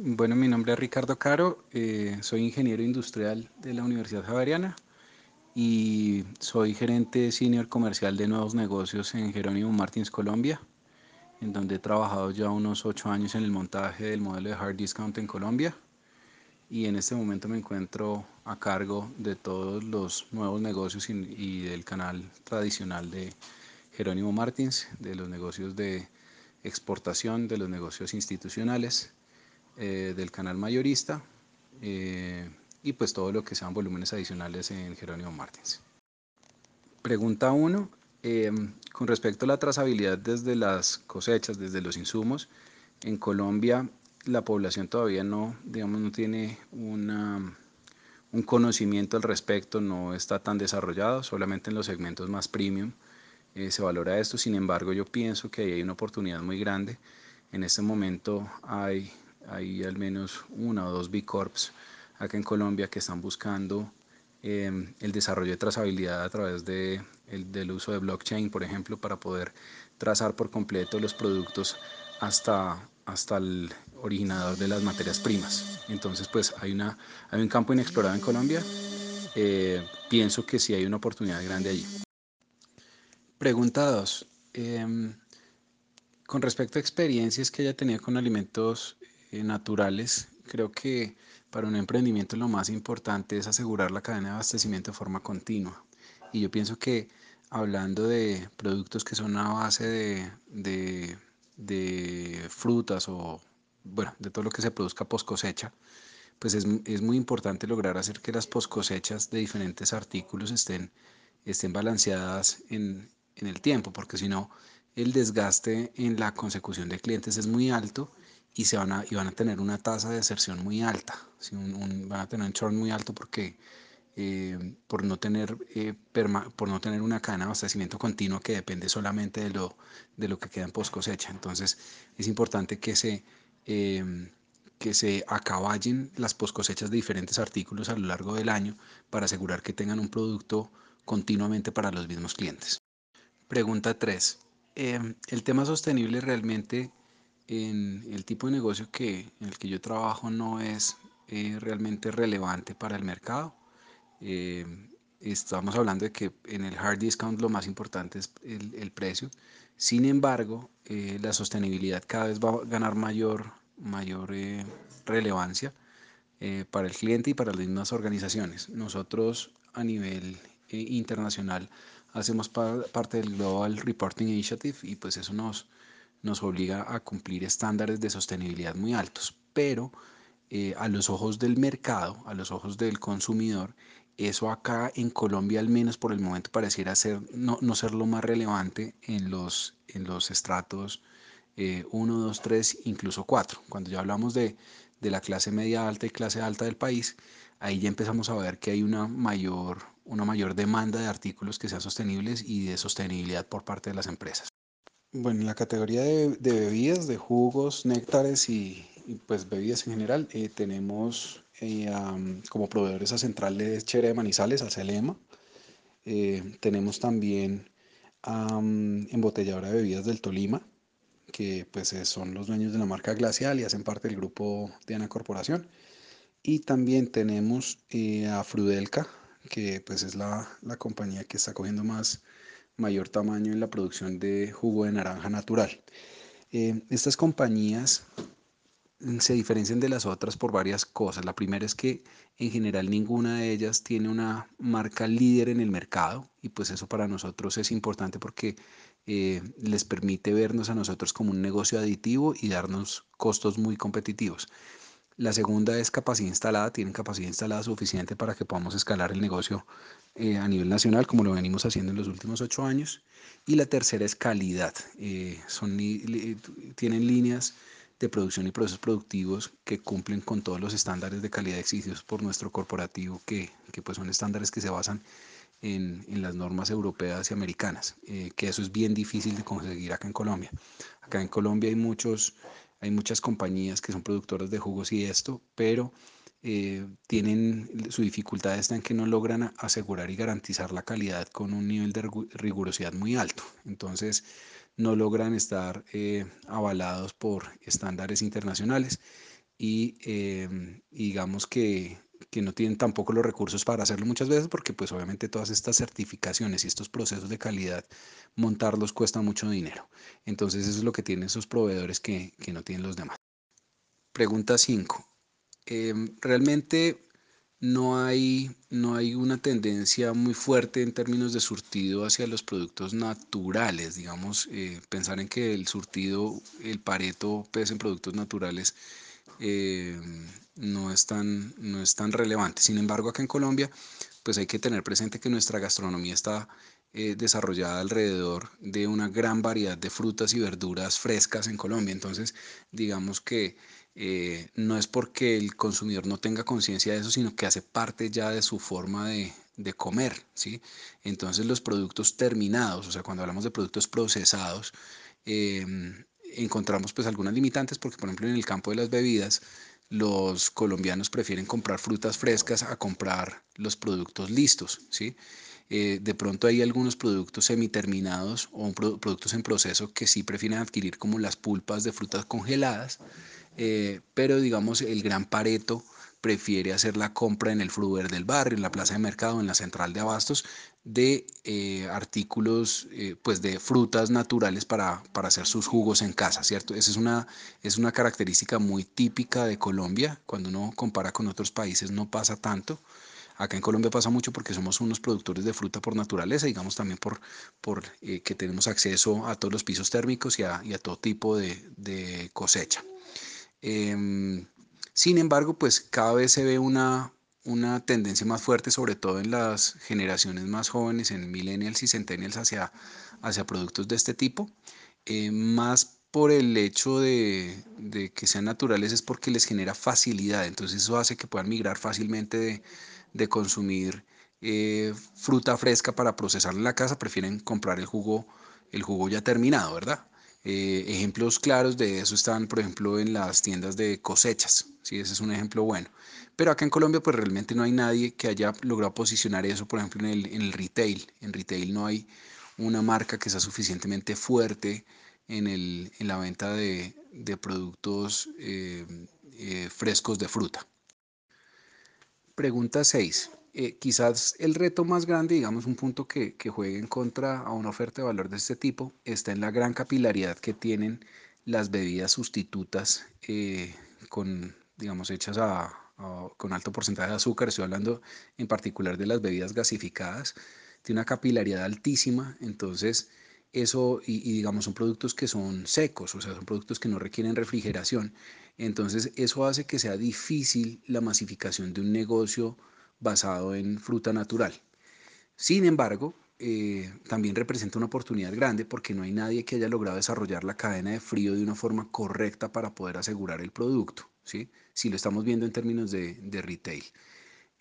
Bueno, mi nombre es Ricardo Caro, eh, soy ingeniero industrial de la Universidad Javeriana y soy gerente senior comercial de nuevos negocios en Jerónimo Martins, Colombia, en donde he trabajado ya unos ocho años en el montaje del modelo de hard discount en Colombia. Y en este momento me encuentro a cargo de todos los nuevos negocios y, del canal tradicional de Jerónimo Martins, de los negocios de exportación, de los negocios institucionales eh, del canal mayorista eh, y pues todo lo que sean volúmenes adicionales en Jerónimo Martins. Pregunta 1. Em, con respecto a la trazabilidad desde las cosechas, desde los insumos, en Colombia la población todavía no, digamos, no tiene un conocimiento al respecto, no está tan desarrollado, solamente en los segmentos más premium eh, se valora esto. Sin embargo, yo pienso que hay una oportunidad muy grande. En este momento hay hay al menos una o dos B Corps acá en Colombia que están buscando em, el desarrollo de trazabilidad a través de, del uso de blockchain, por ejemplo, para poder trazar por completo los productos hasta, hasta el originador de las materias primas. Entonces, pues hay, una, hay un campo inexplorado en Colombia. Eh, pienso que sí hay una oportunidad grande allí. Pregunta 2. Em, con respecto a experiencias que haya tenido con alimentos eh, naturales, creo que para un emprendimiento lo más importante es asegurar la cadena de abastecimiento de forma continua. Y yo pienso que hablando de productos que son a base de, de, frutas o bueno, de todo lo que se produzca post cosecha, pues es, es, muy importante lograr hacer que las post cosechas de diferentes artículos estén, estén balanceadas en, en el tiempo, porque si no, el desgaste en la consecución de clientes es muy alto y, se van a, y van a tener una tasa de deserción muy alta, van a tener un churn muy alto porque eh, por, no tener, eh, por no tener una cadena de abastecimiento continuo que depende solamente de lo, de lo que queda en post cosecha. Entonces es importante que se, eh, que se acaballen las post cosechas de diferentes artículos a lo largo del año para asegurar que tengan un producto continuamente para los mismos clientes. Pregunta 3. el tema sostenible realmente en el tipo de negocio que, en el que yo trabajo no es eh, realmente relevante para el mercado. Eh, estamos hablando de que en el hard discount lo más importante es el, precio. Sin embargo, eh, la sostenibilidad cada vez va a ganar mayor, mayor relevancia para el cliente y para las mismas organizaciones. Nosotros a nivel internacional hacemos parte del Global Reporting Initiative y pues eso nos, nos obliga a cumplir estándares de sostenibilidad muy altos, pero eh, a los ojos del mercado, a los ojos del consumidor, eso acá en Colombia al menos por el momento pareciera ser, no, no ser lo más relevante en los, en los estratos 1, 2, 3, incluso 4. Cuando ya hablamos de, de la clase media alta y clase alta del país, ahí ya empezamos a ver que hay una mayor, una mayor demanda de artículos que sean sostenibles y de sostenibilidad por parte de las empresas. Bueno, en la categoría de, bebidas, de jugos, néctares y, pues bebidas en general, eh, tenemos eh, como proveedores a Central Lechera de Manizales, a Celema. Eh, tenemos también a Embotelladora de Bebidas del Tolima, que pues son los dueños de la marca Glacial y hacen parte del grupo de Ana Corporación. Y también tenemos a Frudelca, que pues es la, la compañía que está cogiendo más mayor tamaño en la producción de jugo de naranja natural. Eh, estas compañías mm, se diferencian de las otras por varias cosas. La primera es que en general ninguna de ellas tiene una marca líder en el mercado y pues eso para nosotros es importante porque eh, les permite vernos a nosotros como un negocio aditivo y darnos costos muy competitivos. La segunda es capacidad instalada, tienen capacidad instalada suficiente para que podamos escalar el negocio eh, a nivel nacional, como lo venimos haciendo en los últimos ocho años. Y la tercera es calidad. Eh, son, tienen líneas de producción y procesos productivos que cumplen con todos los estándares de calidad exigidos por nuestro corporativo, que, que pues son estándares que se basan en, en las normas europeas y americanas, eh, que eso es bien difícil de conseguir acá en Colombia. Acá en Colombia hay muchos hay muchas compañías que son productoras de jugos y esto, pero eh, tienen su dificultad está en que no logran asegurar y garantizar la calidad con un nivel de rigurosidad muy alto. Entonces, no logran estar eh, avalados por estándares internacionales y, em, digamos que, que, no tienen tampoco los recursos para hacerlo muchas veces porque pues obviamente todas estas certificaciones y estos procesos de calidad, montarlos cuesta mucho dinero. Entonces eso es lo que tienen esos proveedores que, que no tienen los demás. Pregunta 5. Em, realmente no hay, no hay una tendencia muy fuerte en términos de surtido hacia los productos naturales, digamos, eh, pensar en que el surtido, el pareto pese en productos naturales eh, no, es tan, no es tan relevante. Sin embargo, acá en Colombia, pues hay que tener presente que nuestra gastronomía está eh, desarrollada alrededor de una gran variedad de frutas y verduras frescas en Colombia. Entonces, digamos que eh, no es porque el consumidor no tenga conciencia de eso, sino que hace parte ya de su forma de, comer, ¿sí? Entonces los productos terminados, o sea, cuando hablamos de productos procesados, encontramos pues algunas limitantes porque, por ejemplo, en el campo de las bebidas, los colombianos prefieren comprar frutas frescas a comprar los productos listos, ¿sí? Eh, de pronto hay algunos productos semiterminados o productos en proceso que sí prefieren adquirir como las pulpas de frutas congeladas, eh, pero digamos el gran Pareto prefiere hacer la compra en el Fruver del barrio, en la plaza de mercado, en la central de abastos, de eh, artículos, eh, pues de frutas naturales para, para, hacer sus jugos en casa, ¿cierto? Esa es una, es una característica muy típica de Colombia, cuando uno compara con otros países no pasa tanto. Acá en Colombia pasa mucho porque somos unos productores de fruta por naturaleza, digamos también por, por que tenemos acceso a todos los pisos térmicos y a, y a todo tipo de, de cosecha. Em, sin embargo, pues cada vez se ve una, una tendencia más fuerte, sobre todo en las generaciones más jóvenes, en millennials y centennials, hacia, hacia productos de este tipo. Eh, más por el hecho de, de, que sean naturales es porque les genera facilidad. Entonces eso hace que puedan migrar fácilmente de, de consumir eh, fruta fresca para procesarla en la casa. Prefieren comprar el jugo, el jugo ya terminado, ¿verdad? Eh, ejemplos claros de eso están, por ejemplo, en las tiendas de cosechas, ¿sí? ese es un ejemplo bueno. Pero acá en Colombia, pues realmente no hay nadie que haya logrado posicionar eso, por ejemplo, en el, en el retail. En retail no hay una marca que sea suficientemente fuerte en, el, en la venta de, de productos eh, eh, frescos de fruta. Pregunta 6. Eh, quizás el reto más grande, digamos, un punto que, que juegue en contra a una oferta de valor de este tipo, está en la gran capilaridad que tienen las bebidas sustitutas eh, con, digamos, hechas a, con alto porcentaje de azúcar. Estoy hablando en particular de las bebidas gasificadas. Tiene una capilaridad altísima, entonces eso, y, y, digamos, son productos que son secos, o sea, son productos que no requieren refrigeración. Entonces, eso hace que sea difícil la masificación de un negocio basado en fruta natural. Sin embargo, eh, también representa una oportunidad grande porque no hay nadie que haya logrado desarrollar la cadena de frío de una forma correcta para poder asegurar el producto, ¿sí? si lo estamos viendo en términos de, de retail.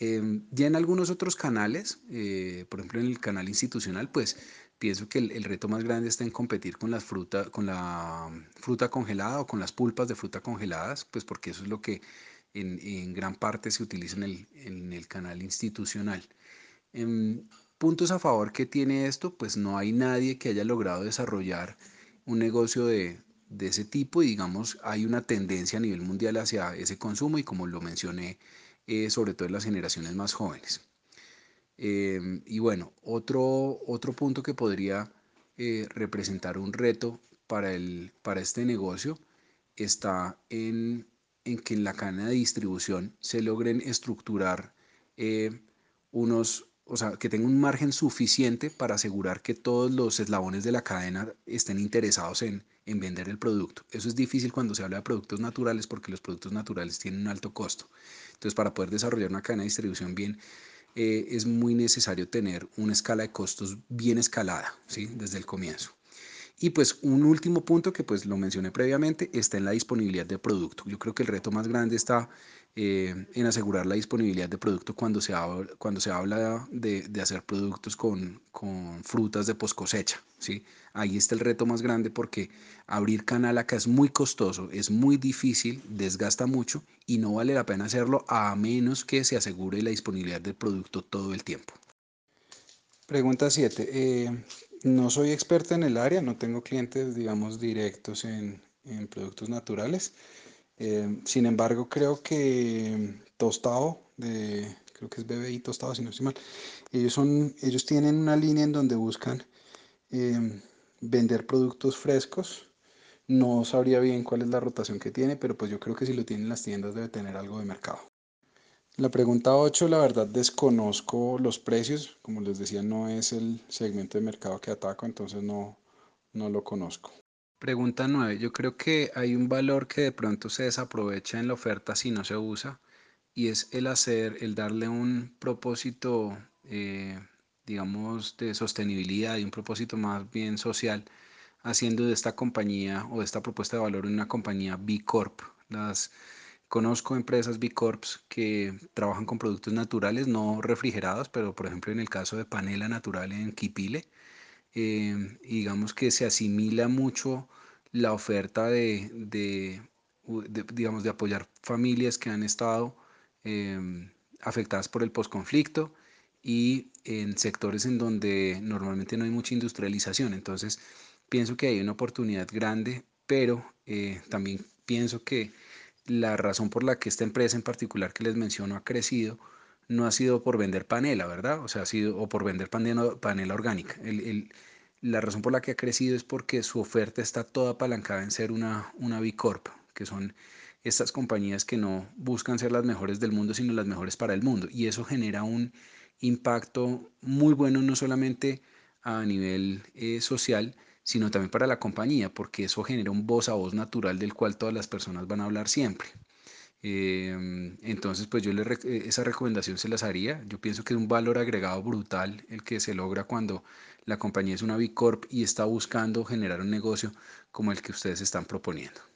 Eh, ya en algunos otros canales, eh, por ejemplo en el canal institucional, pues pienso que el, el, reto más grande está en competir con, las fruta, con la fruta congelada o con las pulpas de fruta congeladas, pues porque eso es lo que en, gran parte se utiliza en el, en el canal institucional. En puntos a favor que tiene esto, pues no hay nadie que haya logrado desarrollar un negocio de, de ese tipo y digamos hay una tendencia a nivel mundial hacia ese consumo y como lo mencioné, eh, sobre todo en las generaciones más jóvenes. Eh, y bueno, otro, otro punto que podría eh, representar un reto para, el, para este negocio está en en que en la cadena de distribución se logren estructurar eh, unos, o sea, que tenga un margen suficiente para asegurar que todos los eslabones de la cadena estén interesados en, en vender el producto. Eso es difícil cuando se habla de productos naturales porque los productos naturales tienen un alto costo. Entonces, para poder desarrollar una cadena de distribución bien, eh, es muy necesario tener una escala de costos bien escalada, ¿sí? Desde el comienzo. Y pues un último punto que pues lo mencioné previamente está en la disponibilidad de producto. Yo creo que el reto más grande está eh, en asegurar la disponibilidad de producto cuando se habla, cuando se habla de, de hacer productos con, con, frutas de post cosecha. ¿sí? Ahí está el reto más grande porque abrir canal acá es muy costoso, es muy difícil, desgasta mucho y no vale la pena hacerlo a menos que se asegure la disponibilidad del producto todo el tiempo. Pregunta 7. Eh, no soy experta en el área, no tengo clientes, digamos, directos en, en productos naturales. Eh, sin embargo, creo que Tostado, creo que es BBI Tostado, si no estoy mal, ellos, son, ellos tienen una línea en donde buscan eh, vender productos frescos. No sabría bien cuál es la rotación que tiene, pero pues yo creo que si lo tienen las tiendas debe tener algo de mercado. La pregunta 8, la verdad desconozco los precios, como les decía, no es el segmento de mercado que ataco, entonces no, no lo conozco. Pregunta 9, yo creo que hay un valor que de pronto se desaprovecha en la oferta si no se usa y es el hacer, el darle un propósito, eh, digamos, de sostenibilidad y un propósito más bien social, haciendo de esta compañía o de esta propuesta de valor una compañía B Corp. conozco empresas B Corps que trabajan con productos naturales, no refrigerados, pero por ejemplo en el caso de Panela Natural en Quipile, eh, digamos que se asimila mucho la oferta de, de, digamos, de apoyar familias que han estado eh, afectadas por el posconflicto y en sectores en donde normalmente no hay mucha industrialización. Entonces, pienso que hay una oportunidad grande, pero eh, también pienso que la razón por la que esta empresa en particular que les menciono ha crecido no ha sido por vender panela, ¿verdad? O sea, ha sido o por vender panela, panela orgánica. El, el, la razón por la que ha crecido es porque su oferta está toda apalancada en ser una, una B Corp, que son estas compañías que no buscan ser las mejores del mundo, sino las mejores para el mundo. Y eso genera un impacto muy bueno, no solamente a nivel eh, social, sino también para la compañía, porque eso genera un voz a voz natural del cual todas las personas van a hablar siempre. Eh, entonces, pues yo le, esa recomendación se las haría. Yo pienso que es un valor agregado brutal el que se logra cuando la compañía es una B Corp y está buscando generar un negocio como el que ustedes están proponiendo.